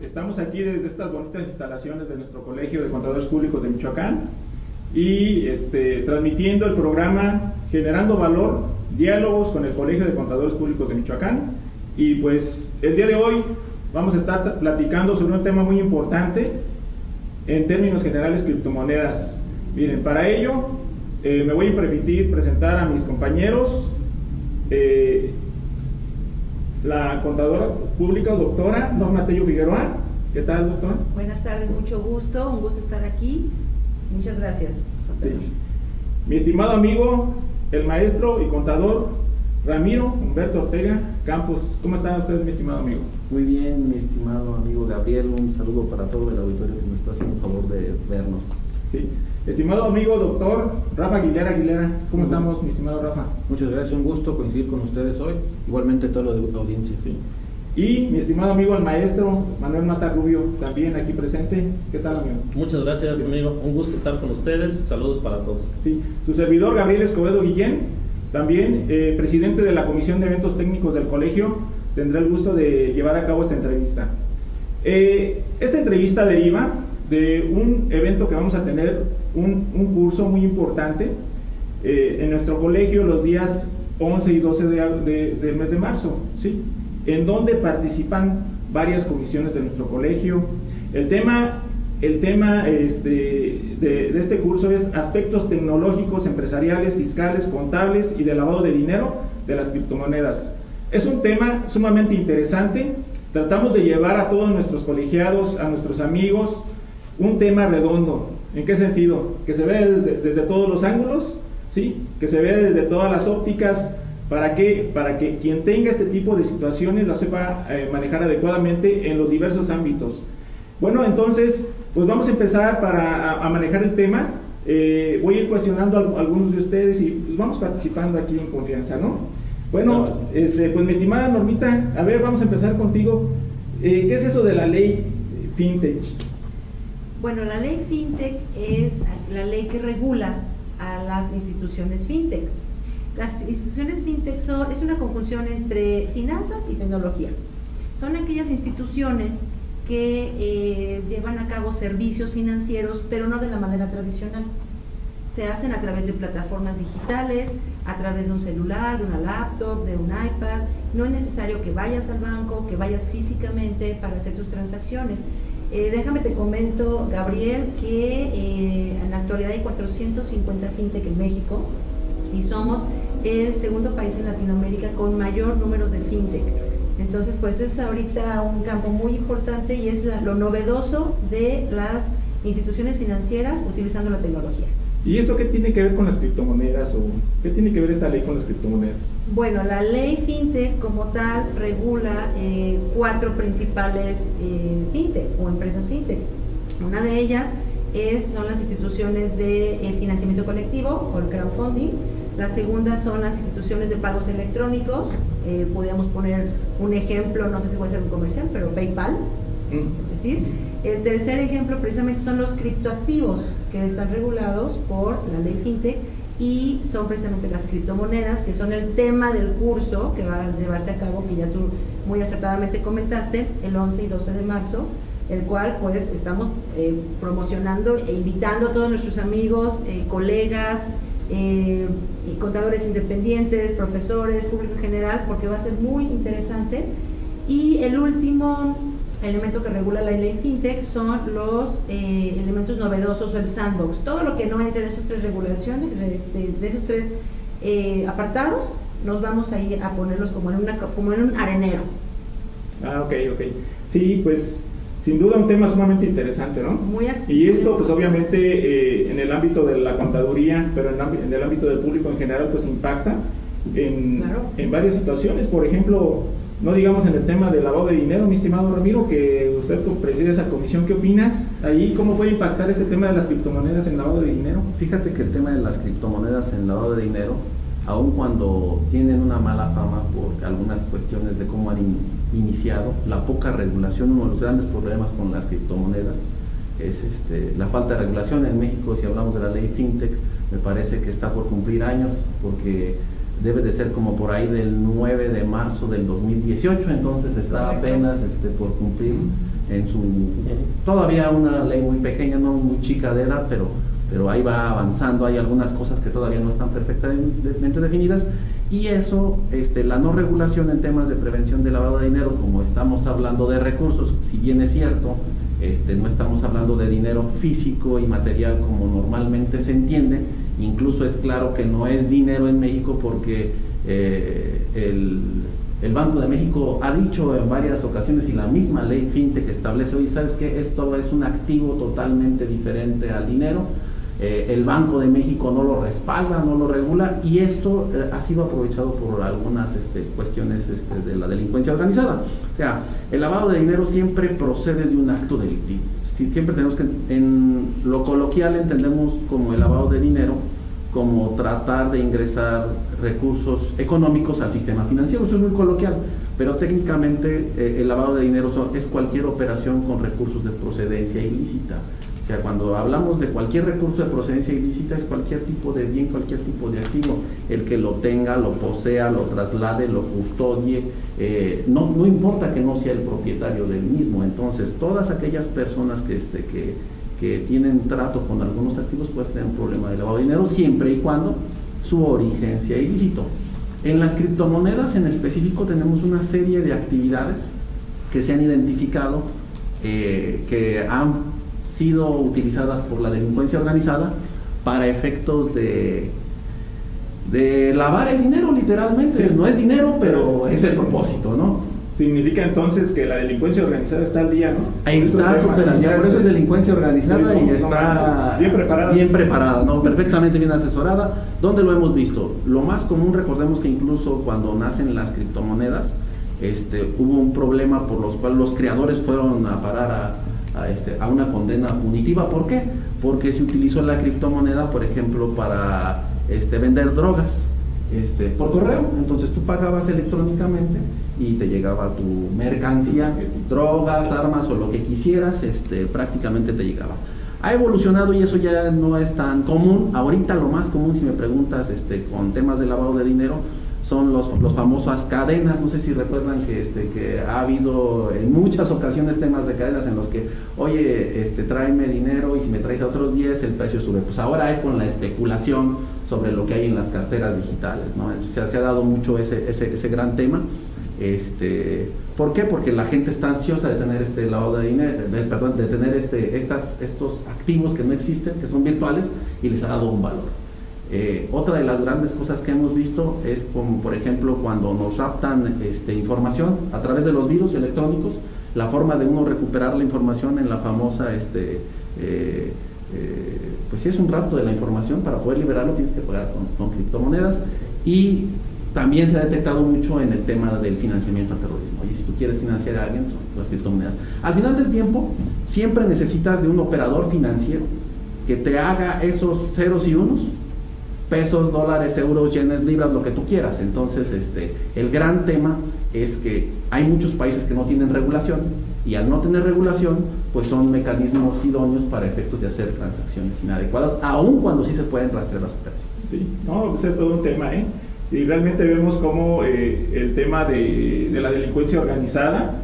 Estamos aquí desde estas bonitas instalaciones de nuestro Colegio de Contadores Públicos de Michoacán y este, transmitiendo el programa Generando Valor, Diálogos con el Colegio de Contadores Públicos de Michoacán. Y pues el día de hoy vamos a estar platicando sobre un tema muy importante en términos generales criptomonedas. Miren, para ello eh, me voy a permitir presentar a mis compañeros. Eh, la contadora pública, doctora Norma Tello Figueroa. ¿Qué tal, doctora? Buenas tardes, mucho gusto, un gusto estar aquí. Muchas gracias. Sí. Mi estimado amigo, el maestro y contador Ramiro Humberto Ortega Campos. ¿Cómo están ustedes, mi estimado amigo? Muy bien, mi estimado amigo Gabriel. Un saludo para todo el auditorio que nos está haciendo favor de vernos. Sí. Estimado amigo doctor Rafa Aguilera Aguilera, ¿cómo estamos, mi estimado Rafa? Muchas gracias, un gusto coincidir con ustedes hoy, igualmente toda la audiencia. Sí. Y mi estimado amigo el maestro Manuel Mata Rubio, también aquí presente. ¿Qué tal, amigo? Muchas gracias, amigo. Un gusto estar con ustedes. Saludos para todos. Sí, su servidor Gabriel Escobedo Guillén, también eh, presidente de la Comisión de Eventos Técnicos del Colegio, tendrá el gusto de llevar a cabo esta entrevista. Eh, esta entrevista deriva de un evento que vamos a tener, un, un curso muy importante eh, en nuestro colegio los días 11 y 12 de, del mes de marzo, ¿sí? en donde participan varias comisiones de nuestro colegio. El tema, el tema este, de, de este curso es aspectos tecnológicos, empresariales, fiscales, contables y de lavado de dinero de las criptomonedas. Es un tema sumamente interesante. Tratamos de llevar a todos nuestros colegiados, a nuestros amigos, un tema redondo. ¿En qué sentido? Que se ve desde, desde todos los ángulos, ¿sí? Que se ve desde todas las ópticas. ¿Para qué? Para que quien tenga este tipo de situaciones la sepa eh, manejar adecuadamente en los diversos ámbitos. Bueno, entonces, pues vamos a empezar para a, a manejar el tema. Eh, voy a ir cuestionando a, a, algunos de ustedes y pues vamos participando aquí en confianza, ¿no? Bueno, este, pues mi estimada Normita, a ver, vamos a empezar contigo. Eh, ¿Qué es eso de la ley FinTech? Bueno, la ley FinTech es la ley que regula a las instituciones FinTech. Las instituciones FinTech son, es una conjunción entre finanzas y tecnología. Son aquellas instituciones que eh, llevan a cabo servicios financieros, pero no de la manera tradicional. Se hacen a través de plataformas digitales, a través de un celular, de una laptop, de un iPad. No es necesario que vayas al banco, que vayas físicamente para hacer tus transacciones. Eh, déjame te comento, Gabriel, que eh, en la actualidad hay 450 fintech en México y somos el segundo país en Latinoamérica con mayor número de fintech. Entonces, pues es ahorita un campo muy importante y es lo novedoso de las instituciones financieras utilizando la tecnología. ¿Y esto qué tiene que ver con las criptomonedas o qué tiene que ver esta ley con las criptomonedas? Bueno, la ley FinTech como tal regula eh, cuatro principales eh, FinTech o empresas FinTech. Una de ellas es, son las instituciones de eh, financiamiento colectivo o el crowdfunding. La segunda son las instituciones de pagos electrónicos. Eh, podríamos poner un ejemplo, no sé si puede ser un comercial, pero PayPal. Mm. Es decir, el tercer ejemplo precisamente son los criptoactivos que están regulados por la ley FinTech y son precisamente las criptomonedas, que son el tema del curso que va a llevarse a cabo, que ya tú muy acertadamente comentaste, el 11 y 12 de marzo, el cual pues estamos eh, promocionando e invitando a todos nuestros amigos, eh, colegas, eh, contadores independientes, profesores, público en general, porque va a ser muy interesante. Y el último elemento que regula la ley FinTech son los eh, elementos novedosos o el sandbox. Todo lo que no entre en esas tres regulaciones, este, de esos tres eh, apartados, nos vamos a ir a ponerlos como en, una, como en un arenero. Ah, ok, ok. Sí, pues sin duda un tema sumamente interesante, ¿no? Muy y esto, pues obviamente eh, en el ámbito de la contaduría, pero en, en, el ámbito del público en general, pues impacta en, claro. en varias situaciones. Por ejemplo, no digamos en el tema del lavado de dinero, mi estimado Ramiro, que usted preside esa comisión, ¿qué opinas? Ahí, ¿cómo puede impactar este tema de las criptomonedas en lavado de dinero? Fíjate que el tema de las criptomonedas en lavado de dinero, aun cuando tienen una mala fama por algunas cuestiones de cómo han in iniciado, la poca regulación, uno de los grandes problemas con las criptomonedas es este, la falta de regulación. En México, si hablamos de la ley FinTech, me parece que está por cumplir años, porque debe de ser como por ahí del 9 de marzo del 2018, entonces está apenas este, por cumplir en su todavía una ley muy pequeña, no muy chica de edad, pero, pero ahí va avanzando, hay algunas cosas que todavía no están perfectamente definidas y eso, este, la no regulación en temas de prevención de lavado de dinero, como estamos hablando de recursos, si bien es cierto, este, no estamos hablando de dinero físico y material como normalmente se entiende, incluso es claro que no es dinero en México porque eh, el, Banco de México ha dicho en varias ocasiones y la misma ley FinTech establece hoy, ¿sabes que Esto es un activo totalmente diferente al dinero eh, el Banco de México no lo respalda, no lo regula y esto eh, ha sido aprovechado por algunas este, cuestiones este, de la delincuencia organizada. O sea, el lavado de dinero siempre procede de un acto delictivo. Siempre tenemos que, en lo coloquial entendemos como el lavado de dinero como tratar de ingresar recursos económicos al sistema financiero, eso es muy coloquial, pero técnicamente eh, el lavado de dinero es cualquier operación con recursos de procedencia ilícita. O sea, cuando hablamos de cualquier recurso de procedencia ilícita es cualquier tipo de bien, cualquier tipo de activo, el que lo tenga, lo posea, lo traslade, lo custodie, eh, no, no importa que no sea el propietario del mismo. Entonces, todas aquellas personas que, este, que, que tienen trato con algunos activos pueden tener un problema de lavado de dinero siempre y cuando su origen sea ilícito. En las criptomonedas en específico tenemos una serie de actividades que se han identificado eh, que han sido utilizadas por la delincuencia organizada para efectos de, de lavar el dinero literalmente. No es dinero, pero es el propósito, ¿no? Significa entonces que la delincuencia organizada está al día, ¿no? Ahí está súper al día, por eso es delincuencia organizada y está bien preparada. Bien preparada, ¿no? Perfectamente bien asesorada. ¿Dónde lo hemos visto? Lo más común, recordemos que incluso cuando nacen las criptomonedas, este, hubo un problema por los cuales los creadores fueron a parar a, a, este, a una condena punitiva. ¿Por qué? Porque se utilizó la criptomoneda, por ejemplo, para este, vender drogas este, por correo. Entonces tú pagabas electrónicamente y te llegaba tu mercancía, drogas, armas o lo que quisieras, prácticamente te llegaba. Ha evolucionado y eso ya no es tan común. Ahorita lo más común, si me preguntas con temas de lavado de dinero, son los, los famosas cadenas, no sé si recuerdan que, este, que ha habido en muchas ocasiones temas de cadenas en los que, oye, este, tráeme dinero y si me traes a otros 10 el precio sube. Pues ahora es con la especulación sobre lo que hay en las carteras digitales, ¿no? Se, se ha dado mucho ese, ese, ese, gran tema. Este, ¿Por qué? Porque la gente está ansiosa de tener este lado de dinero, de, perdón, de tener este, estas, estos activos que no existen, que son virtuales, y les ha dado un valor. Eh, otra de las grandes cosas que hemos visto es como, por ejemplo, cuando nos raptan este, información a través de los virus electrónicos, la forma de uno recuperar la información en la famosa, este, eh, eh, pues si es un rapto de la información, para poder liberarlo tienes que pagar con, criptomonedas y también se ha detectado mucho en el tema del financiamiento al terrorismo. Y si tú quieres financiar a alguien, son las criptomonedas. Al final del tiempo, siempre necesitas de un operador financiero que te haga esos ceros y unos pesos, dólares, euros, yenes, libras, lo que tú quieras. Entonces, este, el gran tema es que hay muchos países que no tienen regulación y al no tener regulación, pues son mecanismos idóneos para efectos de hacer transacciones inadecuadas, aun cuando sí se pueden rastrear las operaciones. Sí, no, pues es todo un tema, ¿eh? Y realmente vemos cómo eh, el tema de, de la delincuencia organizada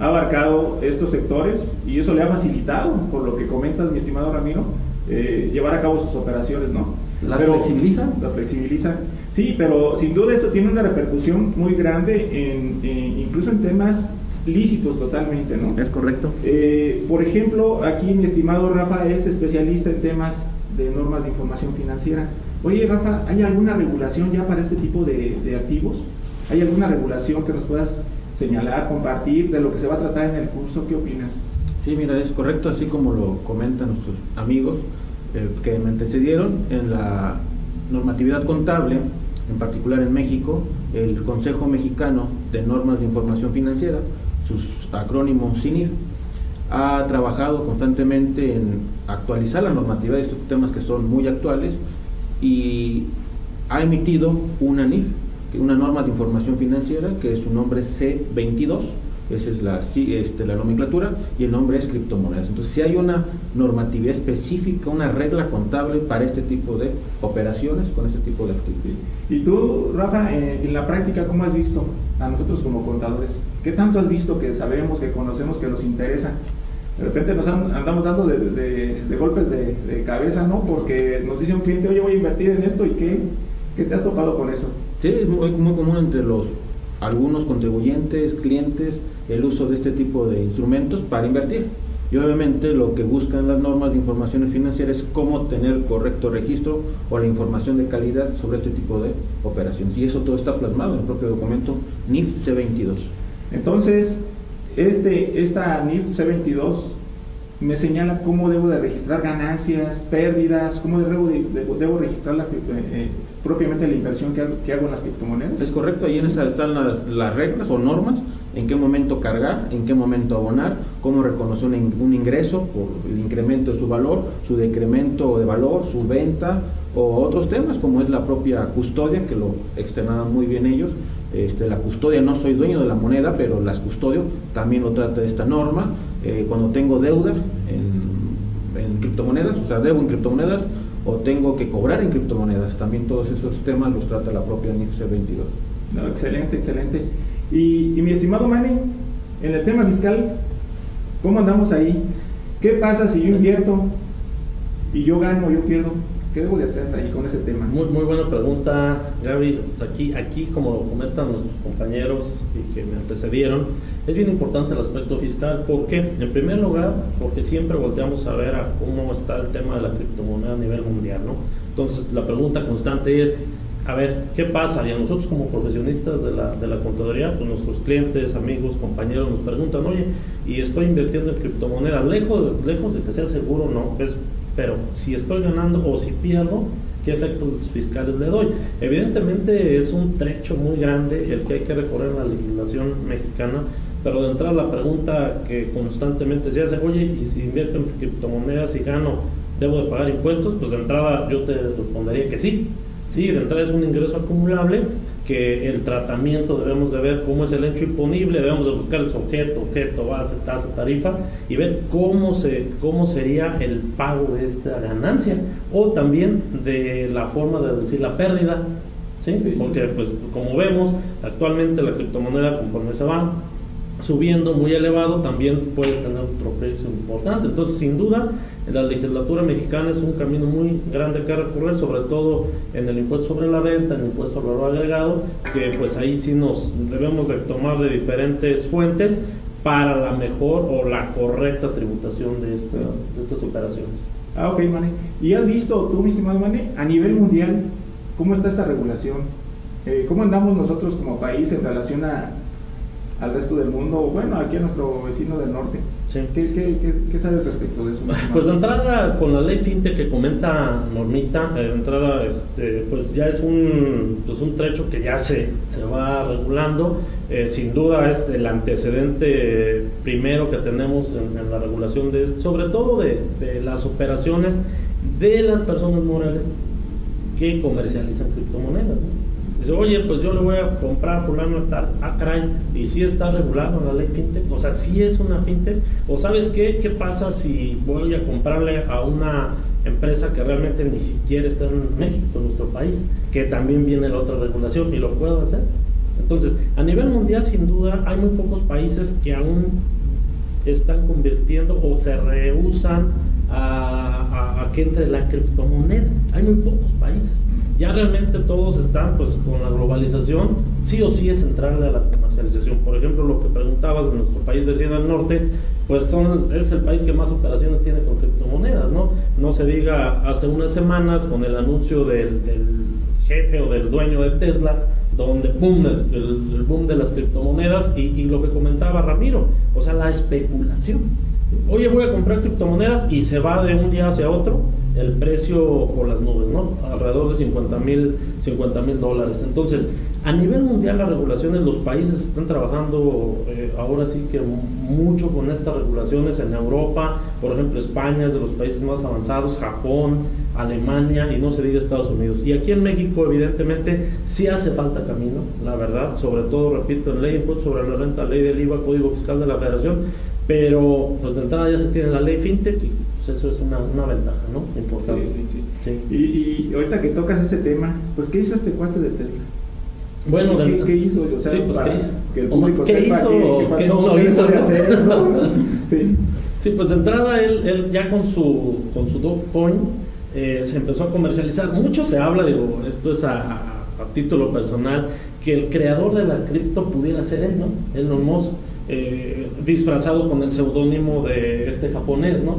ha abarcado estos sectores y eso le ha facilitado, por lo que comentas, mi estimado Ramiro, eh, llevar a cabo sus operaciones, ¿no? ¿Las flexibiliza? Las flexibiliza. Sí, pero sin duda esto tiene una repercusión muy grande, en, incluso en temas lícitos totalmente, ¿no? Es correcto. Eh, por ejemplo, aquí mi estimado Rafa es especialista en temas de normas de información financiera. Oye, Rafa, ¿hay alguna regulación ya para este tipo de, de activos? ¿Hay alguna regulación que nos puedas señalar, compartir de lo que se va a tratar en el curso? ¿Qué opinas? Sí, mira, es correcto, así como lo comentan nuestros amigos eh, que me antecedieron en la normatividad contable, en particular en México, el Consejo Mexicano de Normas de Información Financiera, sus acrónimos CINIR, ha trabajado constantemente en actualizar la normatividad de estos temas que son muy actuales y ha emitido una NIF, una norma de información financiera, que es su nombre C22, esa es la, este, la nomenclatura, y el nombre es criptomonedas. Entonces, si hay una normatividad específica, una regla contable para este tipo de operaciones con este tipo de actividades. Y tú, Rafa, eh, en la práctica, ¿cómo has visto a nosotros como contadores? ¿Qué tanto has visto que sabemos, que conocemos, que nos interesa? De repente nos andamos dando de, golpes de, cabeza, ¿no? Porque nos dice un cliente, oye, voy a invertir en esto y ¿qué, qué te has topado con eso? Sí, es muy, muy común entre los algunos contribuyentes, clientes, el uso de este tipo de instrumentos para invertir. Y obviamente lo que buscan las normas de información financiera es cómo tener correcto registro o la información de calidad sobre este tipo de operaciones. Y eso todo está plasmado en el propio documento NIF C22. Entonces, este, esta NIF C22 me señala cómo debo de registrar ganancias, pérdidas, cómo debo, debo registrar las, eh, propiamente la inversión que hago, en las criptomonedas. Es correcto, ahí en esa están las, reglas o normas, en qué momento cargar, en qué momento abonar, cómo reconocer un, ingreso por el incremento de su valor, su decremento de valor, su venta o otros temas como es la propia custodia, que lo externaban muy bien ellos. Este, la custodia, no soy dueño de la moneda, pero las custodio también lo trata esta norma. Eh, cuando tengo deuda en, en criptomonedas, o sea, debo en criptomonedas, o tengo que cobrar en criptomonedas. También todos esos temas los trata la propia NIF 22 No, excelente, excelente. Y, mi estimado Manny, en el tema fiscal, ¿cómo andamos ahí? ¿Qué pasa si yo invierto y yo gano, yo pierdo? ¿Qué debo de hacer ahí con ese tema? Muy, muy buena pregunta, Gaby. Aquí, aquí, como lo comentan nuestros compañeros y que me antecedieron, es bien importante el aspecto fiscal. ¿Por qué? En primer lugar, porque siempre volteamos a ver a cómo está el tema de la criptomoneda a nivel mundial, ¿no? Entonces, la pregunta constante es, a ver, ¿qué pasa? Y a nosotros como profesionistas de la, de la contaduría, pues nuestros clientes, amigos, compañeros nos preguntan, oye, y estoy invirtiendo en criptomonedas, lejos, lejos de que sea seguro, no, es pero si estoy ganando o si pierdo, ¿qué efectos fiscales le doy? Evidentemente es un trecho muy grande el que hay que recorrer en la legislación mexicana, pero de entrada la pregunta que constantemente se hace, oye, y si invierto en criptomonedas y gano, ¿debo de pagar impuestos? Pues de entrada yo te respondería que sí. Sí, de entrada es un ingreso acumulable que el tratamiento debemos de ver cómo es el hecho imponible, debemos de buscar el sujeto, objeto, base, tasa, tarifa y ver cómo, se, cómo sería el pago de esta ganancia o también de la forma de reducir la pérdida, ¿sí? porque pues como vemos actualmente la criptomoneda conforme se va subiendo muy elevado también puede tener otro precio importante. Entonces, sin duda, la legislatura mexicana es un camino muy grande que recorrer, sobre todo en el impuesto sobre la renta, en el impuesto al valor agregado, que pues ahí sí nos debemos de tomar de diferentes fuentes para la mejor o la correcta tributación de, esta, de estas operaciones. Ah, ok, Mane. ¿Y has visto tú, mi estimado Mane, a nivel mundial, cómo está esta regulación? Eh, ¿Cómo andamos nosotros como país en relación a, al resto del mundo, bueno, aquí a nuestro vecino del norte. ¿Qué, qué, sabes respecto de eso? Pues de entrada, con la ley FinTech que comenta Normita, eh, de entrada, este, pues ya es un, pues un trecho que ya se, se va regulando. Eh, sin duda es el antecedente primero que tenemos en, la regulación de sobre todo de, de las operaciones de las personas morales que comercializan criptomonedas. Dice, oye, pues yo le voy a comprar fulano tal, ah, caray, y si está regulado la ley fintech, o sea, si es una fintech, o sabes qué, qué pasa si voy a comprarle a una empresa que realmente ni siquiera está en México, en nuestro país, que también viene la otra regulación y lo puedo hacer. Entonces, a nivel mundial, sin duda, hay muy pocos países que aún están convirtiendo o se rehusan a que entre la criptomoneda. Hay muy pocos países ya realmente todos están pues con la globalización, sí o sí es entrarle a la comercialización. Por ejemplo, lo que preguntabas de nuestro país vecino al norte, pues son, es el país que más operaciones tiene con criptomonedas, ¿no? No se diga hace unas semanas con el anuncio del, jefe o del dueño de Tesla, donde boom, el, boom de las criptomonedas y, y lo que comentaba Ramiro, o sea, la especulación. Oye, voy a comprar criptomonedas y se va de un día hacia otro el precio por las nubes, ¿no? Alrededor de 50 mil 50 dólares. Entonces, a nivel mundial las regulaciones, los países están trabajando eh, ahora sí que mucho con estas regulaciones en Europa, por ejemplo España es de los países más avanzados, Japón, Alemania y no se diga Estados Unidos. Y aquí en México, evidentemente, sí hace falta camino, la verdad, sobre todo, repito, en ley de sobre la renta, ley del IVA, Código Fiscal de la Federación, pero pues de entrada ya se tiene la ley FinTech pues, eso es una, una ventaja, ¿no? Importante. Sí, sí, sí. Y, y, ahorita que tocas ese tema, pues ¿qué hizo este cuate de Tesla? Bueno, ¿qué, ¿qué hizo? O sea, sí, pues ¿qué hizo? Que el público ¿Qué sepa hizo? qué, qué ¿Qué pasó, no qué hizo? puede hacer, ¿no? sí. Sí, pues de entrada él, él ya con su, con su Dogecoin eh, se empezó a comercializar. Mucho se habla, digo, esto es a, a, a título personal, que el creador de la cripto pudiera ser él, ¿no? Elon Musk, eh, disfrazado con el seudónimo de este japonés, ¿no?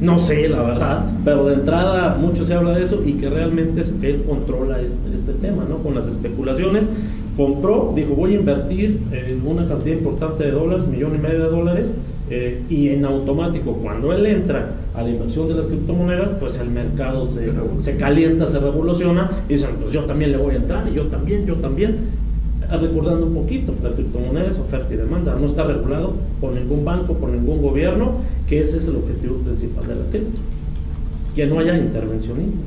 No sé, la verdad, pero de entrada mucho se habla de eso y que realmente es, él controla este, este tema, ¿no? Con las especulaciones. Compró, dijo, voy a invertir eh, una cantidad importante de dólares, millón y medio de dólares, eh, y en automático, cuando él entra a la inversión de las criptomonedas, pues el mercado se, se calienta, se revoluciona, y dicen, pues yo también le voy a entrar, y yo también, yo también. Recordando un poquito, la criptomoneda es oferta y demanda, no está regulado por ningún banco, por ningún gobierno, que ese es el objetivo principal de la cripto, que no haya intervencionismo.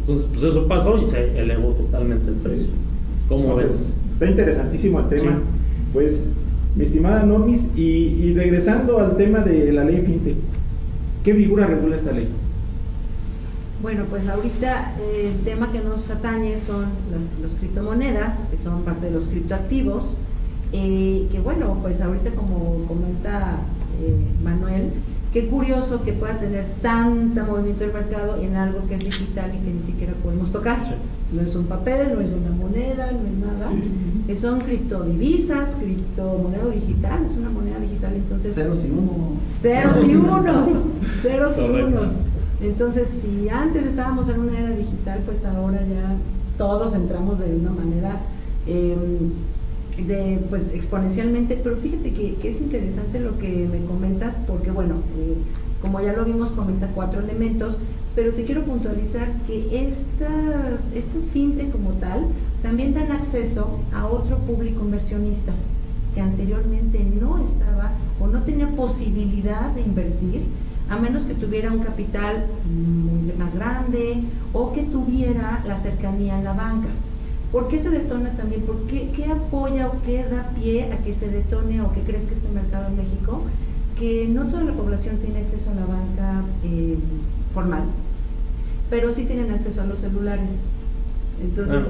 Entonces, pues eso pasó y se elevó totalmente el precio. ¿Cómo No, ves? pues, está interesantísimo el tema. Sí. Pues, mi estimada Normis, y, y regresando al tema de la ley FinTech, ¿qué figura regula esta ley? Bueno, pues ahorita eh, el tema que nos atañe son las los criptomonedas, que son parte de los criptoactivos, eh, que bueno, pues ahorita como comenta eh, Manuel, qué curioso que pueda tener tanta movimiento del mercado en algo que es digital y que ni siquiera podemos tocar. No es un papel, no es una moneda, no es nada. Sí. Son criptodivisas, criptomoneda digital, es una moneda digital, entonces... Ceros y uno. Ceros y unos, ceros y unos. Entonces, si antes estábamos en una era digital, pues ahora ya todos entramos de una manera eh, de, pues, exponencialmente. Pero fíjate que, que es interesante lo que me comentas, porque bueno, eh, como ya lo vimos, comenta cuatro elementos, pero te quiero puntualizar que estas, estas fintech como tal también dan acceso a otro público inversionista que anteriormente no estaba o no tenía posibilidad de invertir, a menos que tuviera un capital muy más grande o que tuviera la cercanía a la banca. ¿Por qué se detona también? ¿Por qué, qué apoya o qué da pie a que se detone o que crezca este mercado en México? Que no toda la población tiene acceso a la banca eh, formal, pero sí tienen acceso a los celulares. Entonces,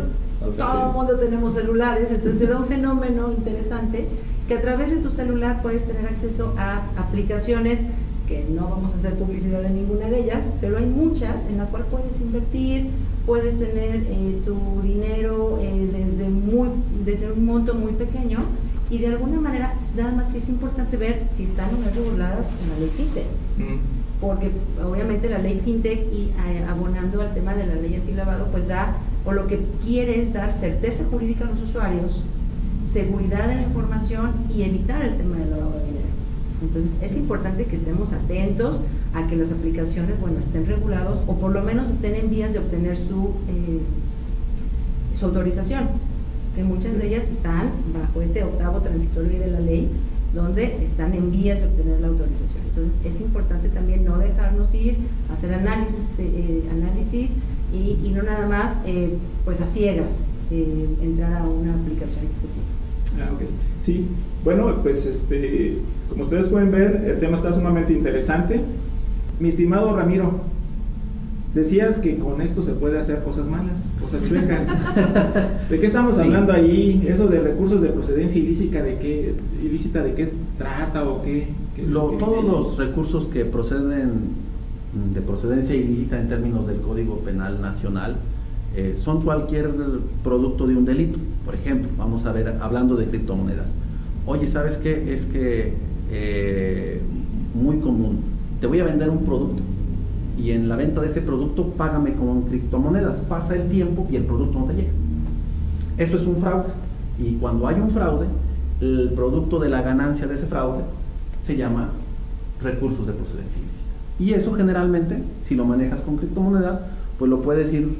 todo el mundo tenemos celulares, entonces se da un fenómeno interesante que a través de tu celular puedes tener acceso a aplicaciones que no vamos a hacer publicidad de ninguna de ellas, pero hay muchas en las cuales puedes invertir, puedes tener eh, tu dinero eh, desde, muy, desde un monto muy pequeño y de alguna manera nada más sí es importante ver si están o no reguladas en la ley FinTech porque obviamente la ley FinTech y eh, abonando al tema de la ley antilavado, pues da, o lo que quiere es dar certeza jurídica a los usuarios, seguridad en la información y evitar el tema del lavado. Entonces es importante que estemos atentos a que las aplicaciones, bueno, estén regulados o por lo menos estén en vías de obtener su, eh, su autorización, que muchas de ellas están bajo ese octavo transitorio de la ley, donde están en vías de obtener la autorización. Entonces es importante también no dejarnos ir, hacer análisis, eh, análisis y, no nada más eh, pues a ciegas eh, entrar a una aplicación de este. Ah. Sí, bueno, pues este, como ustedes pueden ver, el tema está sumamente interesante. Mi estimado Ramiro, decías que con esto se puede hacer cosas malas, cosas chuecas. ¿De qué estamos Sí. hablando ahí? Eso de recursos de procedencia ilícita, ¿de qué, ilícita, de qué trata o qué? qué- Lo- qué- todos qué- los recursos que proceden de procedencia ilícita en términos del Código Penal Nacional eh, son cualquier producto de un delito. Por ejemplo, vamos a ver, hablando de criptomonedas. Oye, ¿sabes qué? Es que eh, muy común. Te voy a vender un producto y en la venta de ese producto págame con criptomonedas. Pasa el tiempo y el producto no te llega. Esto es un fraude. Y cuando hay un fraude, el producto de la ganancia de ese fraude se llama recursos de procedencia ilícita. Y eso generalmente, si lo manejas con criptomonedas, pues lo puedes ir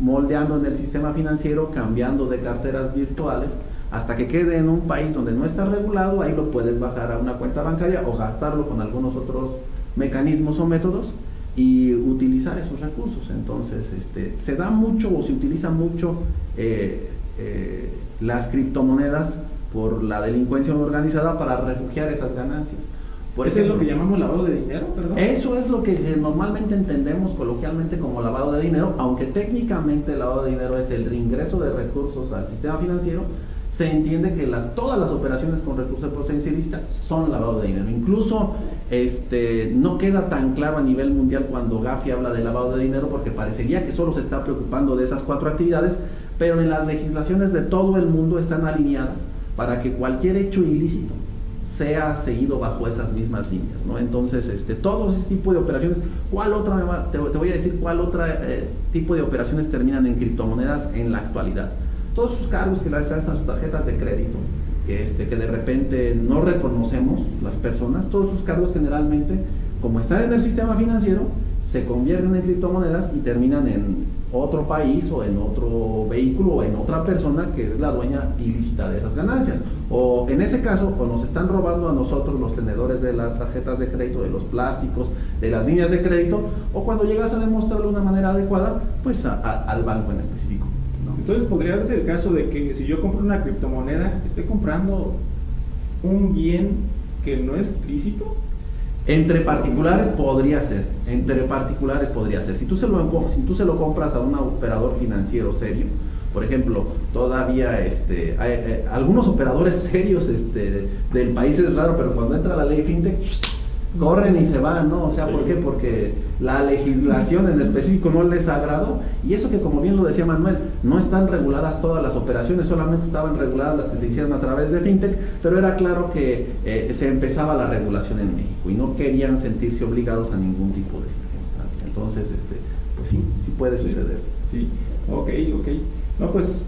moldeando en el sistema financiero, cambiando de carteras virtuales, hasta que quede en un país donde no está regulado, ahí lo puedes bajar a una cuenta bancaria o gastarlo con algunos otros mecanismos o métodos, y utilizar esos recursos. Entonces, este, se da mucho o se utiliza mucho eh, eh, las criptomonedas por la delincuencia organizada para refugiar esas ganancias. Por ¿Eso es lo que llamamos lavado de dinero? Perdón? Eso es lo que normalmente entendemos coloquialmente como lavado de dinero, aunque técnicamente el lavado de dinero es el reingreso de recursos al sistema financiero, se entiende que todas las operaciones con recursos procedencialista son lavado de dinero. Incluso este, no queda tan claro a nivel mundial cuando Gafi habla de lavado de dinero porque parecería que solo se está preocupando de esas cuatro actividades, pero en las legislaciones de todo el mundo están alineadas para que cualquier hecho ilícito sea seguido bajo esas mismas líneas, ¿no? Entonces, este, todos ese tipo de operaciones, ¿cuál otra, te, voy a decir cuál otra eh, tipo de operaciones terminan en criptomonedas en la actualidad? Todos sus cargos que les hacen sus tarjetas de crédito, que, este, que de repente no reconocemos las personas, todos sus cargos generalmente, como están en el sistema financiero, se convierten en criptomonedas y terminan en otro país o en otro vehículo o en otra persona que es la dueña ilícita de esas ganancias. O en ese caso, o nos están robando a nosotros los tenedores de las tarjetas de crédito, de los plásticos, de las líneas de crédito, o cuando llegas a demostrarlo de una manera adecuada, pues al banco en específico. Entonces podría darse el caso de que si yo compro una criptomoneda, esté comprando un bien que no es lícito. Entre particulares podría ser, entre particulares podría ser. Si tú se lo, si tú se lo compras a un operador financiero serio, por ejemplo, todavía este, hay, eh, algunos operadores serios este, del país es raro, pero cuando entra la ley fintech, corren y se van, ¿no? O sea, ¿por qué? Porque la legislación en específico no les agradó y eso que como bien lo decía Manuel, no están reguladas todas las operaciones, solamente estaban reguladas las que se hicieron a través de FinTech, pero era claro que eh, se empezaba la regulación en México y no querían sentirse obligados a ningún tipo de circunstancia. Entonces, este, pues sí, sí puede suceder. Sí, ok, ok. No, pues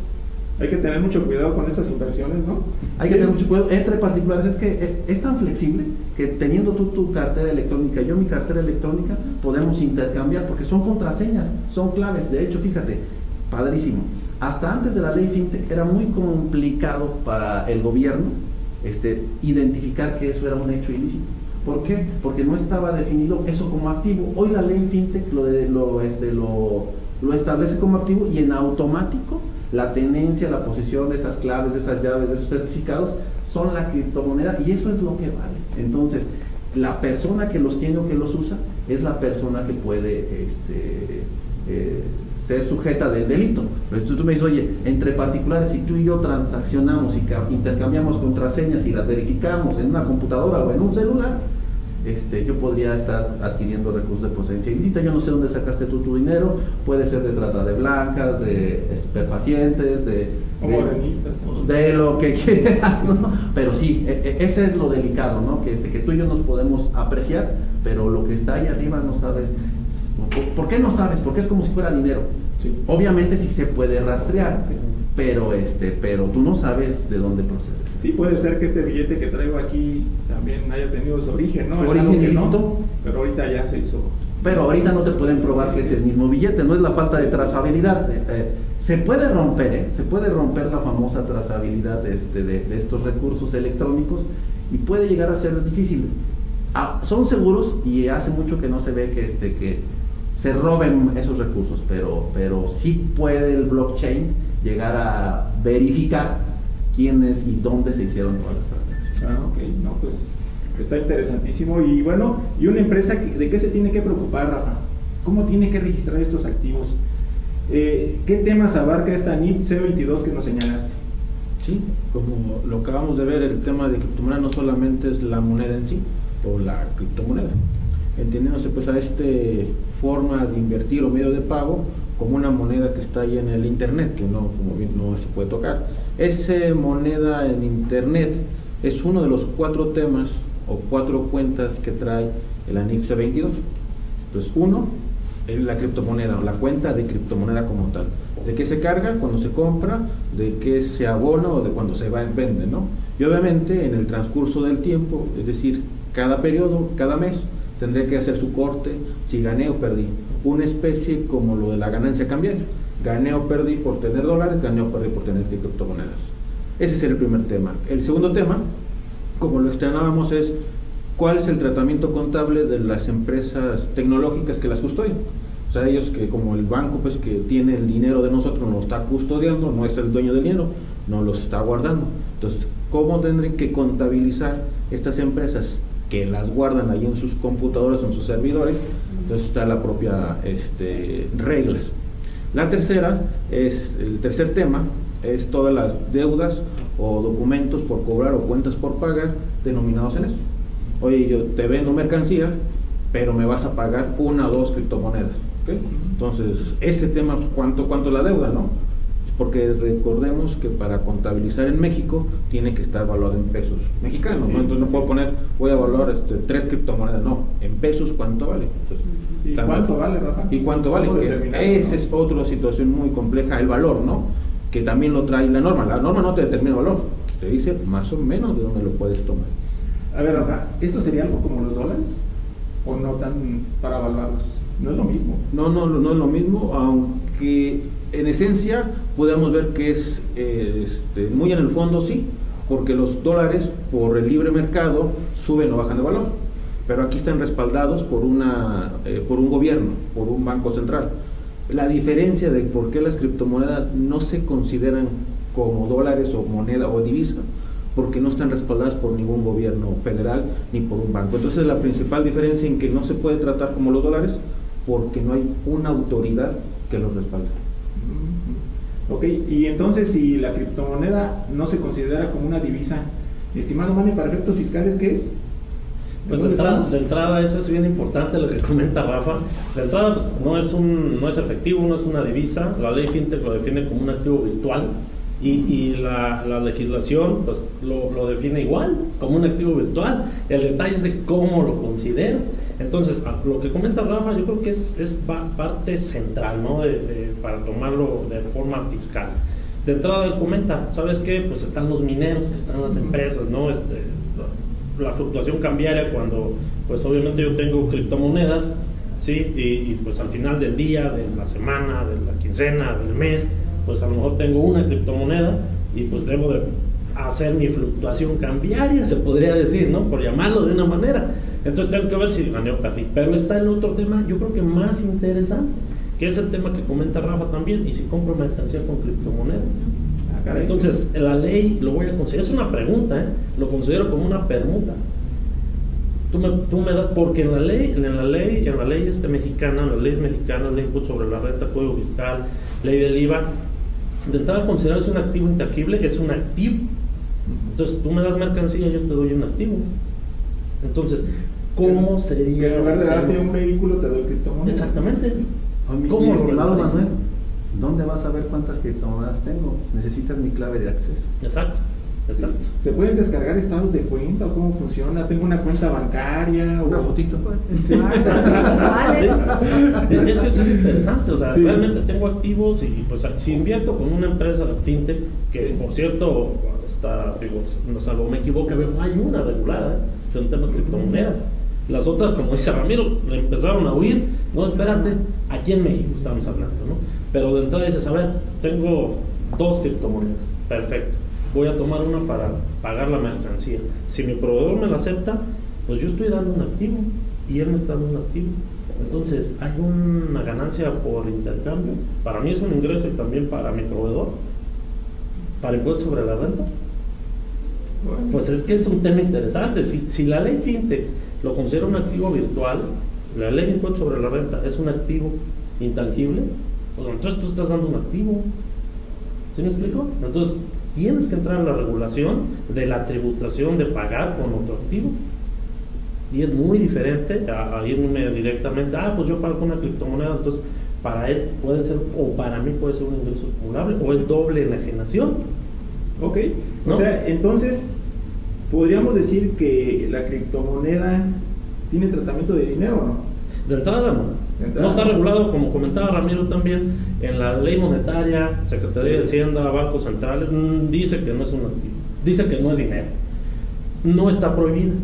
hay que tener mucho cuidado con estas inversiones, ¿no? Hay que tener mucho cuidado. Entre particulares es que eh, es tan flexible que teniendo tú tu cartera electrónica, yo mi cartera electrónica, podemos intercambiar porque son contraseñas, son claves. De hecho, fíjate, padrísimo. Hasta antes de la ley FinTech era muy complicado para el gobierno este, identificar que eso era un hecho ilícito. ¿Por qué? Porque no estaba definido eso como activo. Hoy la ley FinTech lo, lo, este, lo, lo establece como activo y en automático la tenencia, la posesión de esas claves, de esas llaves, de esos certificados, son la criptomoneda y eso es lo que vale. Entonces, la persona que los tiene o que los usa es la persona que puede este, eh, ser sujeta del delito. Pero tú, tú me dices, oye, entre particulares, si tú y yo transaccionamos y intercambiamos contraseñas y las verificamos en una computadora o en un celular, este, yo podría estar adquiriendo recursos de procedencia ilícita, yo no sé dónde sacaste tú tu dinero, puede ser de trata de blancas, de pacientes, de, de, lo que quieras, ¿no? Pero sí, e, e, ese es lo delicado, ¿no? Que, este, que tú y yo nos podemos apreciar, pero lo que está ahí arriba no sabes. ¿Por qué no sabes? Porque es como si fuera dinero. Obviamente sí se puede rastrear, pero, este, pero tú no sabes de dónde procede. Sí, puede ser que este billete que traigo aquí también haya tenido su origen, ¿no? Su origen ilícito. pero ahorita ya se hizo. Pero ahorita no te pueden probar que es el mismo billete, no es la falta de trazabilidad. Eh, eh, se puede romper, ¿eh? Se puede romper la famosa trazabilidad este, de, de, estos recursos electrónicos y puede llegar a ser difícil. Ah, son seguros y hace mucho que no se ve que, este, que se roben esos recursos, pero, pero sí puede el blockchain llegar a verificar quiénes y dónde se hicieron todas las transacciones. Ah, ok, no, pues está interesantísimo. Y bueno, ¿y una empresa de qué se tiene que preocupar, Rafa? ¿Cómo tiene que registrar estos activos? Eh, ¿Qué temas abarca esta NIP C22 que nos señalaste? Sí, como lo acabamos de ver, el tema de criptomoneda no solamente es la moneda en sí, o la criptomoneda, entendiéndose pues a esta forma de invertir o medio de pago como una moneda que está ahí en el internet, que no, como bien no se puede tocar. Esa moneda en internet es uno de los cuatro temas o cuatro cuentas que trae el ANIPSE 22. Entonces, uno es la criptomoneda o la cuenta de criptomoneda como tal. ¿De qué se carga? Cuando se compra, de qué se abona o de cuando se va en vende, ¿no? Y obviamente en el transcurso del tiempo, es decir, cada periodo, cada mes, tendré que hacer su corte si gané o perdí. Una especie como lo de la ganancia cambiaria. Gané o perdí por tener dólares, gané o perdí por tener criptomonedas. Ese es el primer tema. El segundo tema, como lo estrenábamos, es ¿cuál es el tratamiento contable de las empresas tecnológicas que las custodian? O sea, ellos que como el banco pues que tiene el dinero de nosotros, no lo está custodiando, no es el dueño del dinero, no los está guardando. Entonces, ¿cómo tendrán que contabilizar estas empresas que las guardan ahí en sus computadoras, en sus servidores? Entonces está la propia este, reglas. La tercera es, el tercer tema es todas las deudas o documentos por cobrar o cuentas por pagar denominados en eso. Oye, yo te vendo mercancía, pero me vas a pagar una o dos criptomonedas. Entonces, ese tema, ¿cuánto, ¿cuánto la deuda, no? Porque recordemos que para contabilizar en México tiene que estar valuado en pesos mexicanos, ¿no? Entonces no puedo poner, voy a valorar este, tres criptomonedas, no, en pesos cuánto vale. ¿Y cuánto vale, Rafa? ¿Y cuánto vale? esa es otra situación muy compleja, el valor, ¿no? Que también lo trae la norma. La norma no te determina el valor, te dice más o menos de dónde lo puedes tomar. A ver, Rafa, ¿esto sería algo como los dólares? ¿O no tan para evaluarlos? No es lo mismo. No, no, no es lo mismo, aunque en esencia podemos ver que es eh, este, muy en el fondo sí, porque los dólares por el libre mercado suben o bajan de valor, pero aquí están respaldados por, una, eh, por un gobierno, por un banco central. La diferencia de por qué las criptomonedas no se consideran como dólares o moneda o divisa, porque no están respaldadas por ningún gobierno federal ni por un banco. Entonces la principal diferencia en que no se puede tratar como los dólares, porque no hay una autoridad que los respalde. Ok, y entonces si la criptomoneda no se considera como una divisa, estimado Mani, para efectos fiscales, ¿qué es? Pues de entrada, de entrada, eso es bien importante lo que comenta Rafa. De entrada, pues, no, es un, no es efectivo, no es una divisa. La ley FinTech lo define como un activo virtual y, y la, la, legislación pues, lo, lo, define igual, como un activo virtual. El detalle es de cómo lo considero. Entonces, lo que comenta Rafa, yo creo que es, es parte central, ¿no? De, para tomarlo de forma fiscal. De entrada, él comenta, ¿sabes qué? Pues están los mineros, están las empresas, ¿no? Este, la, fluctuación cambiaria cuando, pues obviamente yo tengo criptomonedas, ¿sí? Y, y, pues al final del día, de la semana, de la quincena, del mes, pues a lo mejor tengo una criptomoneda y pues debo de hacer mi fluctuación cambiaria, se podría decir, ¿no? Por llamarlo de una manera. Entonces tengo que ver si gané o perdí. Pero está el otro tema, yo creo que más interesante, que es el tema que comenta Rafa también, y si compro mercancía con criptomonedas. Ah, Entonces, la ley lo voy a considerar, es una pregunta, ¿eh? lo considero como una permuta. Tú me, tú me, das, porque en la ley, en la ley, en la ley este mexicana, en las leyes mexicanas, ley impuesto sobre la renta, código fiscal, ley del IVA, de entrada considerarse un activo intangible es un activo. Entonces tú me das mercancía, yo te doy un activo. Entonces, ¿cómo sería? en lugar de darte un vehículo, te doy criptomonedas. Exactamente. ¿Cómo estimado Manuel, ¿dónde vas a ver cuántas criptomonedas tengo? Necesitas mi clave de acceso. Exacto. Exacto. ¿Se pueden descargar estados de cuenta o cómo funciona? ¿Tengo una cuenta bancaria? Una fotito. Pues, es que eso es interesante, o sea, realmente tengo activos y pues si invierto con una empresa fintech, que por cierto, está, digo, no salvo me equivoco, hay una regulada, ¿eh? es un tema de criptomonedas. Las otras, como dice Ramiro, empezaron a huir. No, espérate, aquí en México estamos hablando, ¿no? Pero de entrada dices, a ver, tengo dos criptomonedas, perfecto voy a tomar una para pagar la mercancía. Si mi proveedor me la acepta, pues yo estoy dando un activo y él me está dando un activo. Entonces, hay una ganancia por intercambio. Para mí es un ingreso y también para mi proveedor. Para el impuesto sobre la renta. Pues es que es un tema interesante. Si, si la ley FinTech lo considera un activo virtual, la ley de impuesto sobre la renta es un activo intangible, pues entonces tú estás dando un activo. ¿Sí me explico? Entonces, tienes que entrar en la regulación de la tributación de pagar con otro activo. Y es muy diferente a, irme directamente, ah, pues yo pago con una criptomoneda, entonces para él puede ser, o para mí puede ser un ingreso acumulable, o es doble enajenación. Ok, o sea, entonces podríamos decir que la criptomoneda tiene tratamiento de dinero, ¿no? De entrada no. No está regulado, como comentaba Ramiro también, en la ley monetaria, Secretaría de Hacienda, bancos centrales, mm, dice que no es un activo, dice que no es dinero. No está prohibido,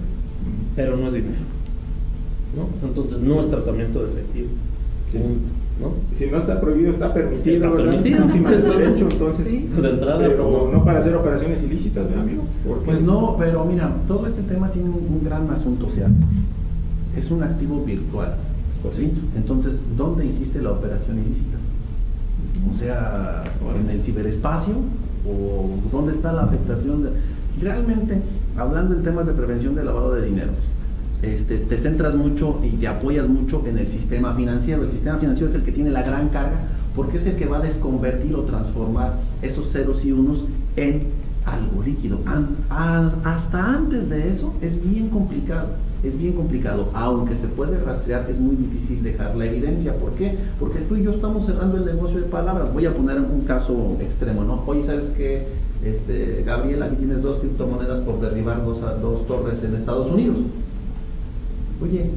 pero no es dinero. ¿no? Entonces no es tratamiento de efectivo. ¿No? Si no está prohibido, está permitido. Está ¿verdad? permitido. Encima del derecho, entonces. Sí. De entrada, pero pues, no para hacer operaciones ilícitas, ¿verdad, amigo? Porque- Pues no, pero mira, todo este tema tiene un, un gran asunto, o sea, es un activo virtual, ¿sí? Entonces, ¿dónde hiciste la operación ilícita? O sea, en el ciberespacio o dónde está la afectación de... Realmente, hablando en temas de prevención de lavado de dinero, este, te centras mucho y te apoyas mucho en el sistema financiero. El sistema financiero es el que tiene la gran carga porque es el que va a desconvertir o transformar esos ceros y unos en algo líquido. Hasta antes de eso es bien complicado, es bien complicado. Aunque se puede rastrear, es muy difícil dejar la evidencia. ¿Por qué? Porque tú y yo estamos cerrando el negocio de palabras. Voy a poner un caso extremo, ¿no? Hoy sabes que, este, Gabriel, aquí tienes dos criptomonedas por derribar dos torres en Estados Unidos. Oye,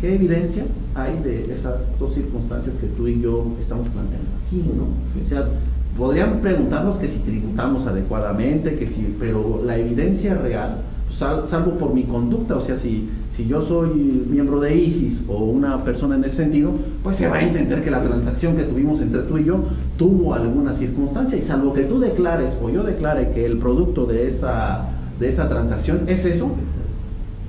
¿qué evidencia hay de esas dos circunstancias que tú y yo estamos planteando aquí, no? O sea, podrían preguntarnos que si tributamos adecuadamente, que si, pero la evidencia real, sal- salvo por mi conducta, o sea, si, si yo soy miembro de ISIS o una persona en ese sentido, pues se va a entender que la transacción que tuvimos entre tú y yo tuvo alguna circunstancia y salvo que tú declares o yo declare que el producto de esa, de esa transacción es eso,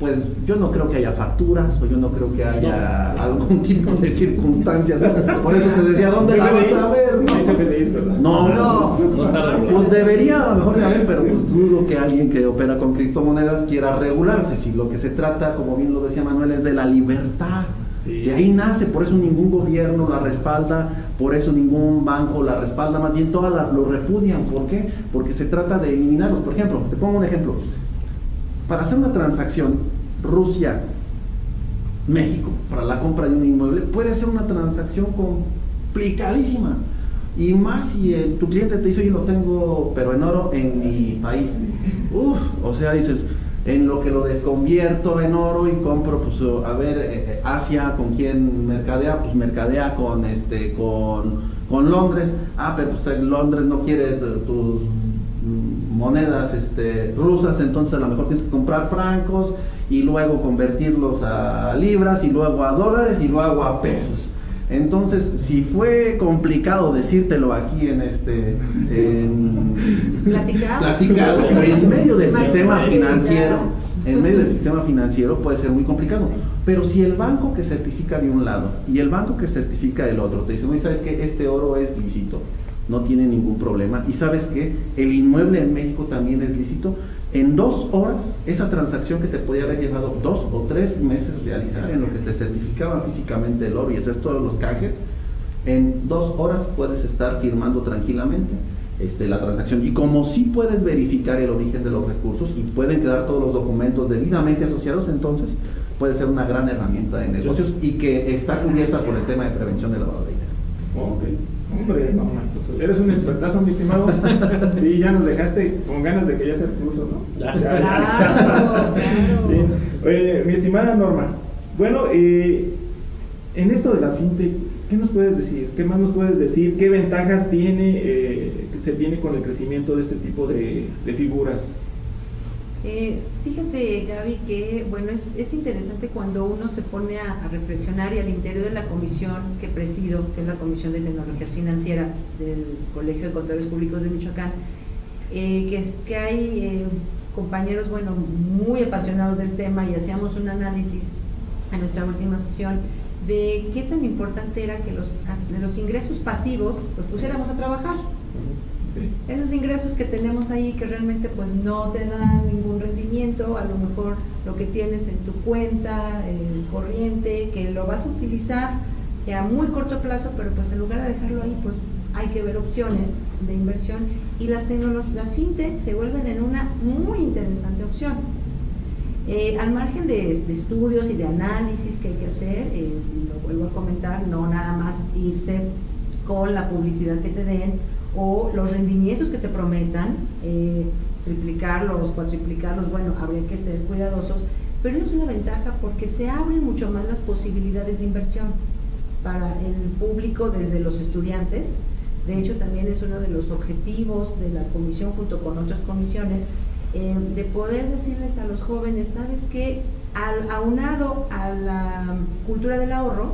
pues yo no creo que haya facturas o yo no creo que haya algún tipo de circunstancias. Por eso te decía, ¿dónde la vas a ver? No. No, No. Regulado. Pues debería a lo mejor de haber, pero pues dudo que alguien que opera con criptomonedas quiera regularse. Si lo que se trata, como bien lo decía Manuel, es de la libertad. Sí. De ahí nace, por eso ningún gobierno la respalda, por eso ningún banco la respalda, más bien todas la- lo repudian. ¿Por qué? Porque se trata de eliminarlos. Por ejemplo, te pongo un ejemplo. Para hacer una transacción, Rusia, México, para la compra de un inmueble, puede ser una transacción complicadísima. Y más si el- tu cliente te dice, oye, lo tengo, pero en oro en mi país. Uf, o sea, dices, en lo que lo desconvierto en oro y compro, pues, a ver, eh, eh, Asia, ¿con quién mercadea? Pues mercadea con, este, con, con Londres. Ah, pero pues Londres no quiere tu- tus monedas este, rusas, entonces a lo mejor tienes que comprar francos y luego convertirlos a libras y luego a dólares y luego a pesos. Entonces, si fue complicado decírtelo aquí en este en- Platicado. platicado, en medio del sistema financiero, en medio del sistema financiero puede ser muy complicado. Pero si el banco que certifica de un lado y el banco que certifica del otro te dice, ¿sabes que Este oro es lícito, no tiene ningún problema. Y sabes que el inmueble en México también es lícito. En dos horas, esa transacción que te podía haber llevado dos o tres meses realizar en lo que te certificaba físicamente el oro y haces todos los cajes, en dos horas puedes estar firmando tranquilamente este, la transacción. Y como sí puedes verificar el origen de los recursos y pueden quedar todos los documentos debidamente asociados, entonces puede ser una gran herramienta de negocios y que está cubierta por el tema de prevención de lavado de dinero. No, pues, eres un expertazo, mi estimado. Sí, ya nos dejaste con ganas de que ya sea curso, ¿no? Ya. Bien. Oye, mi estimada Norma, bueno, eh, en esto de las fintech, ¿qué nos puedes decir? ¿Qué más nos puedes decir? ¿Qué ventajas tiene, eh, que se tiene con el crecimiento de este tipo de, de figuras? Eh, fíjate, Gaby, que bueno, es, es interesante cuando uno se pone a, reflexionar y al interior de la comisión que presido, que es la Comisión de Tecnologías Financieras del Colegio de Contadores Públicos de Michoacán, eh, que, es, que hay eh, compañeros, bueno, muy apasionados del tema y hacíamos un análisis en nuestra última sesión de qué tan importante era que los, los ingresos pasivos los pusiéramos a trabajar. Esos ingresos que tenemos ahí que realmente pues no te dan ningún rendimiento, a lo mejor lo que tienes en tu cuenta, el corriente, que lo vas a utilizar a muy corto plazo, pero pues en lugar de dejarlo ahí, pues hay que ver opciones de inversión y las, tecnolo- las fintech se vuelven en una muy interesante opción. Eh, al margen de, de estudios y de análisis que hay que hacer, eh, lo vuelvo a comentar, no nada más irse con la publicidad que te den o los rendimientos que te prometan, eh, triplicarlos, cuatriplicarlos, bueno, habría que ser cuidadosos, pero es una ventaja porque se abren mucho más las posibilidades de inversión para el público desde los estudiantes. De hecho, también es uno de los objetivos de la comisión junto con otras comisiones, eh, de poder decirles a los jóvenes, ¿sabes qué? Al, aunado a la cultura del ahorro,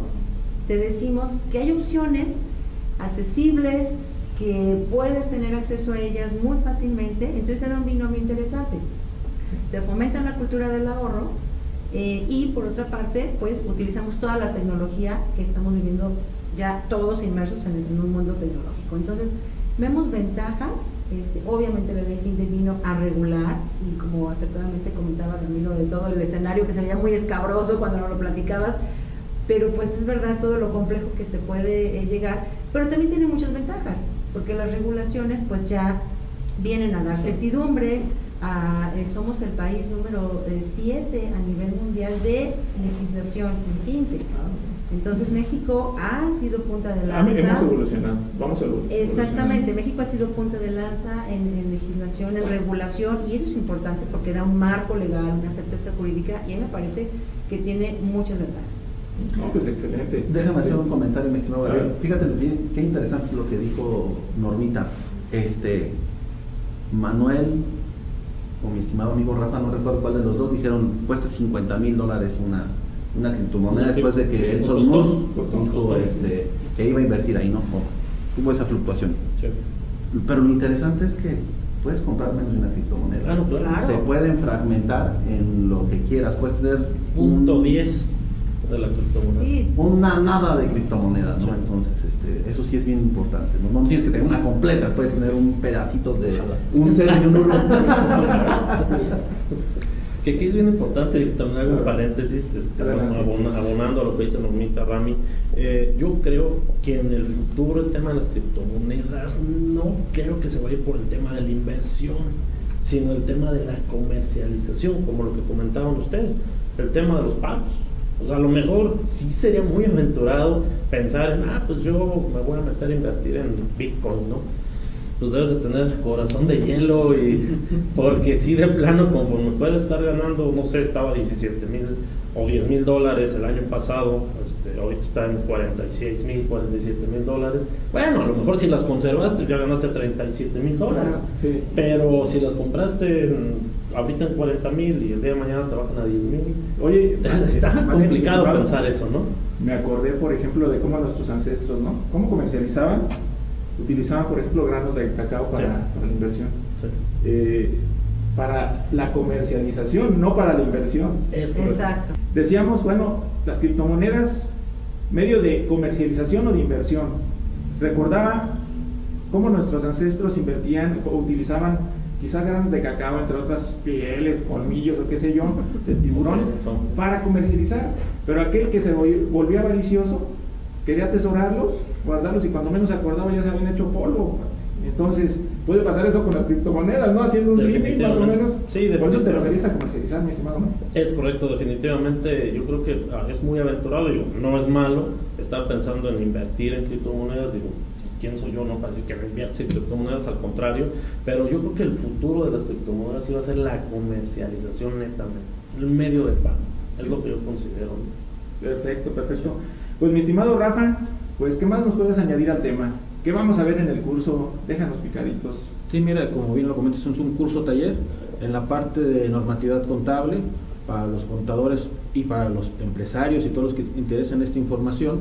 te decimos que hay opciones accesibles, que puedes tener acceso a ellas muy fácilmente, entonces era un binomio interesante. Se fomenta la cultura del ahorro eh, y por otra parte, pues utilizamos toda la tecnología que estamos viviendo ya todos inmersos en, un mundo tecnológico. Entonces, vemos ventajas, este, obviamente ley FinTech vino a regular y como acertadamente comentaba Ramiro de todo el escenario que se veía muy escabroso cuando nos lo platicabas, pero pues es verdad todo lo complejo que se puede eh, llegar, pero también tiene muchas ventajas porque las regulaciones pues ya vienen a dar certidumbre, eh, somos el país número 7 eh, a nivel mundial de legislación en fintech. Entonces México ha sido punta de lanza. Hemos evolucionado, vamos a evolucionar. Exactamente, México ha sido punta de lanza en, legislación, en regulación, y eso es importante porque da un marco legal, una certeza jurídica, y a mí me parece que tiene muchas ventajas. No, pues excelente. Déjame hacer un comentario, mi estimado Fíjate qué interesante es lo que dijo Normita. Este, Manuel o mi estimado amigo Rafa, no recuerdo cuál de los dos, dijeron cuesta 50 mil dólares una, una criptomoneda después de que Musk dijo este, que iba a invertir ahí, ¿no? tuvo esa fluctuación. Pero lo interesante es que puedes comprar menos de una criptomoneda. Se pueden fragmentar en lo que quieras. Puedes tener. Punto 10 de la criptomoneda. Una nada de criptomoneda, ¿no? Entonces, este, eso sí es bien importante. No, no tienes que tener una completa, puedes tener un pedacito de un cero y un uno. que aquí es bien importante, también hago un paréntesis, este, abonando a lo que dice Normita Rami, eh, yo creo que en el futuro el tema de las criptomonedas no creo que se vaya por el tema de la inversión, sino el tema de la comercialización, como lo que comentaban ustedes, el tema de los pagos sea, a lo mejor sí sería muy aventurado pensar en, ah, pues yo me voy a meter a invertir en Bitcoin, ¿no? Pues debes de tener corazón de hielo y porque sí de plano conforme puedes estar ganando, no sé, estaba 17 mil o 10 mil dólares el año pasado, este, ahorita está en 46 mil, 47 mil dólares. Bueno, a lo mejor si las conservaste ya ganaste 37 mil dólares, pero si las compraste en ahorita en 40 mil y el día de mañana te bajan a 10 mil. Oye, está complicado pensar eso, ¿no? Me acordé, por ejemplo, de cómo nuestros ancestros, ¿no? ¿Cómo comercializaban? Utilizaban, por ejemplo, granos de cacao para, la inversión. Eh, para la comercialización, no para la inversión. Exacto. Decíamos, bueno, las criptomonedas, medio de comercialización o de inversión. Recordaba cómo nuestros ancestros invertían o utilizaban quizás granos de cacao, entre otras pieles, colmillos o qué sé yo, de tiburón, para comercializar. Pero aquel que se volvía avaricioso quería atesorarlos, guardarlos y cuando menos se acordaba ya se habían hecho polvo. Entonces, puede pasar eso con las criptomonedas, ¿no? Haciendo un símil más o menos. Sí, Por eso te querías a comercializar, mi estimado. Es correcto, definitivamente. Yo creo que ah, es muy aventurado, digo, no es malo estar pensando en invertir en criptomonedas, digo, quién soy yo, no para decir que me inviertes en criptomonedas, al contrario, pero yo creo que el futuro de las criptomonedas iba a ser la comercialización netamente, el medio de pago, es lo que yo considero. Perfecto, perfecto. Pues mi estimado Rafa, pues ¿qué más nos puedes añadir al tema? ¿Qué vamos a ver en el curso? Déjanos picaditos. Sí, mira, como bien lo comentas, es un curso taller en la parte de normatividad contable para los contadores y para los empresarios y todos los que interesan esta información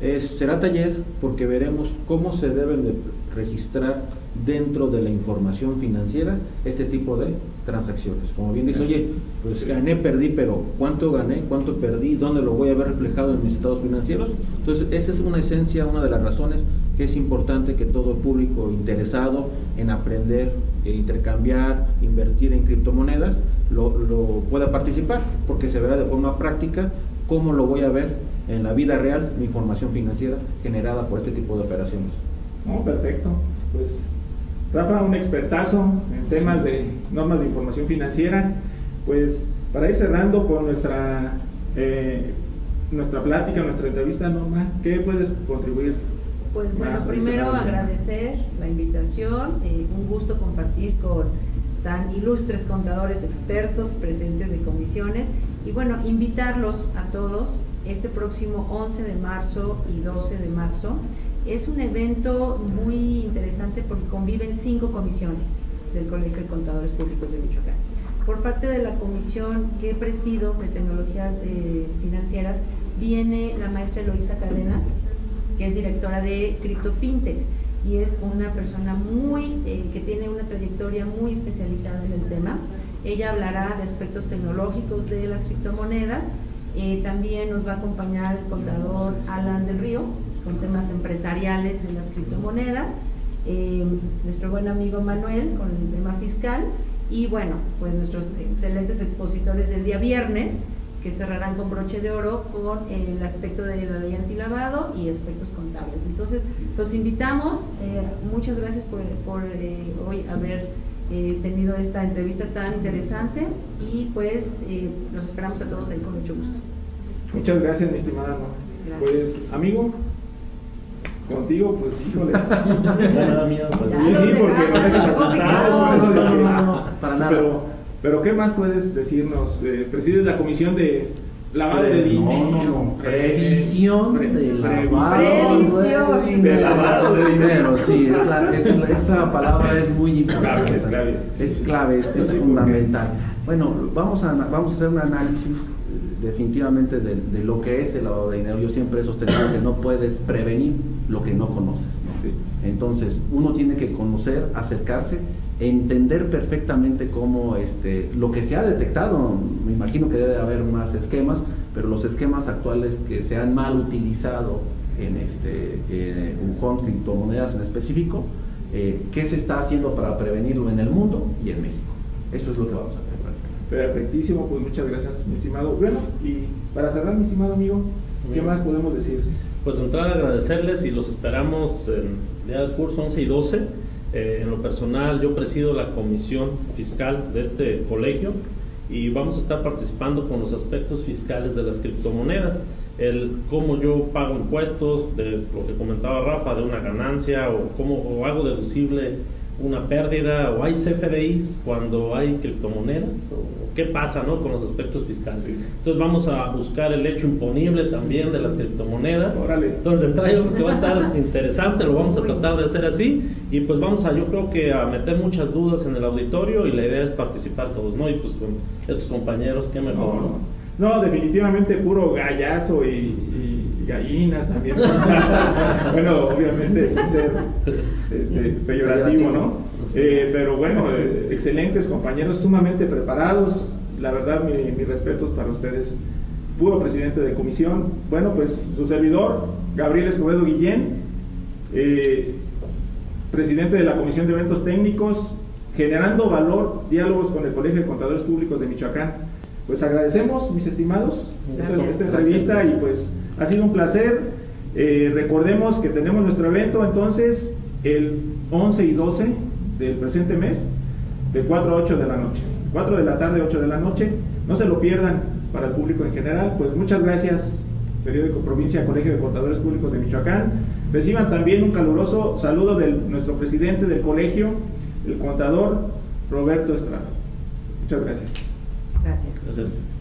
será taller porque veremos cómo se deben de registrar dentro de la información financiera este tipo de transacciones. Como bien dice, oye, pues gané, perdí, pero ¿cuánto gané? ¿Cuánto perdí? ¿Dónde lo voy a ver reflejado en mis estados financieros? Entonces, esa es una esencia, una de las razones que es importante que todo el público interesado en aprender, e intercambiar, invertir en criptomonedas, lo, lo pueda participar, porque se verá de forma práctica cómo lo voy a ver en la vida real mi información financiera generada por este tipo de operaciones. Oh, perfecto. Pues Rafa, un expertazo en temas de normas de información financiera. Pues para ir cerrando con nuestra, eh, nuestra plática, nuestra entrevista, Norma, ¿qué puedes contribuir? Pues bueno, primero agradecer la invitación, eh, un gusto compartir con tan ilustres contadores expertos presentes de comisiones y bueno, invitarlos a todos este próximo 11 de marzo y 12 de marzo. Es un evento muy interesante porque conviven cinco comisiones del Colegio de Contadores Públicos de Michoacán. Por parte de la comisión que presido de tecnologías eh, financieras, viene la maestra Eloisa Cadenas, que es directora de Crypto FinTech y es una persona muy eh, que tiene una trayectoria muy especializada en el tema. Ella hablará de aspectos tecnológicos de las criptomonedas. Eh, también nos va a acompañar el contador Alan del Río con temas empresariales de las criptomonedas. Eh, nuestro buen amigo Manuel con el tema fiscal y bueno, pues nuestros excelentes expositores del día viernes que cerrarán con broche de oro con el aspecto de la ley antilavado y aspectos contables. Entonces, los invitamos, eh, muchas gracias por, por eh, hoy haber eh, tenido esta entrevista tan interesante y pues los esperamos a todos ahí con mucho gusto. Muchas gracias, mi estimada. Pues, amigo, contigo, pues híjole. pues, sí, sí, porque no dejas asustados, por eso no, para nada. Pero, pero ¿qué más puedes decirnos? Eh, presides la comisión de lavado de dinero. No, no, Previsión de lavado de lavado de dinero. Sí, es la, es, esa palabra es muy importante. Es clave, es clave, es, es fundamental. Bueno, vamos a, vamos a hacer un análisis definitivamente de, de, lo que es el lavado de dinero. Yo siempre he sostenido que no puedes prevenir lo que no conoces. ¿no? Entonces, uno tiene que conocer, acercarse entender perfectamente cómo este, lo que se ha detectado, me imagino que debe haber más esquemas, pero los esquemas actuales que se han mal utilizado en, este, con criptomonedas en específico, eh, ¿qué se está haciendo para prevenirlo en el mundo y en México? Eso es lo que vamos a hacer. Perfectísimo, pues muchas gracias, mi estimado. Bueno, y para cerrar, mi estimado amigo, ¿qué más podemos decir? Pues entrar a agradecerles y los esperamos en el curso 11 y 12 eh, en lo personal, yo presido la comisión fiscal de este colegio y vamos a estar participando con los aspectos fiscales de las criptomonedas, el cómo yo pago impuestos, de lo que comentaba Rafa, de una ganancia o cómo hago deducible una pérdida o hay CFDIs cuando hay criptomonedas o qué pasa ¿no? con los aspectos fiscales. Entonces vamos a buscar el hecho imponible también de las criptomonedas. Entonces entonces yo creo que va a estar interesante, lo vamos a tratar de hacer así y pues vamos a yo creo que a meter muchas dudas en el auditorio y la idea es participar todos, ¿no? Y pues con estos compañeros, qué mejor, ¿no? No, definitivamente puro gallazo y gallinas también. bueno, obviamente sin ser este, peyorativo, ¿no? Eh, pero bueno, eh, excelentes compañeros, sumamente preparados. La verdad, mi, mis respetos para ustedes. Puro presidente de comisión. Bueno, pues su servidor, Gabriel Escobedo Guillén, eh, presidente de la Comisión de Eventos Técnicos, generando valor, diálogos con el Colegio de Contadores Públicos de Michoacán. Pues agradecemos, mis estimados, esta, entrevista y pues ha sido un placer. Recordemos que tenemos nuestro evento entonces el 11 y 12 del presente mes, de 4 a 8 de la noche. 4 de la tarde, 8 de la noche. No se lo pierdan para el público en general. Pues muchas gracias, Periódico Provincia, Colegio de Contadores Públicos de Michoacán. Reciban también un caluroso saludo de nuestro presidente del colegio, el contador Roberto Estrada. Muchas gracias. Gracias. gracias.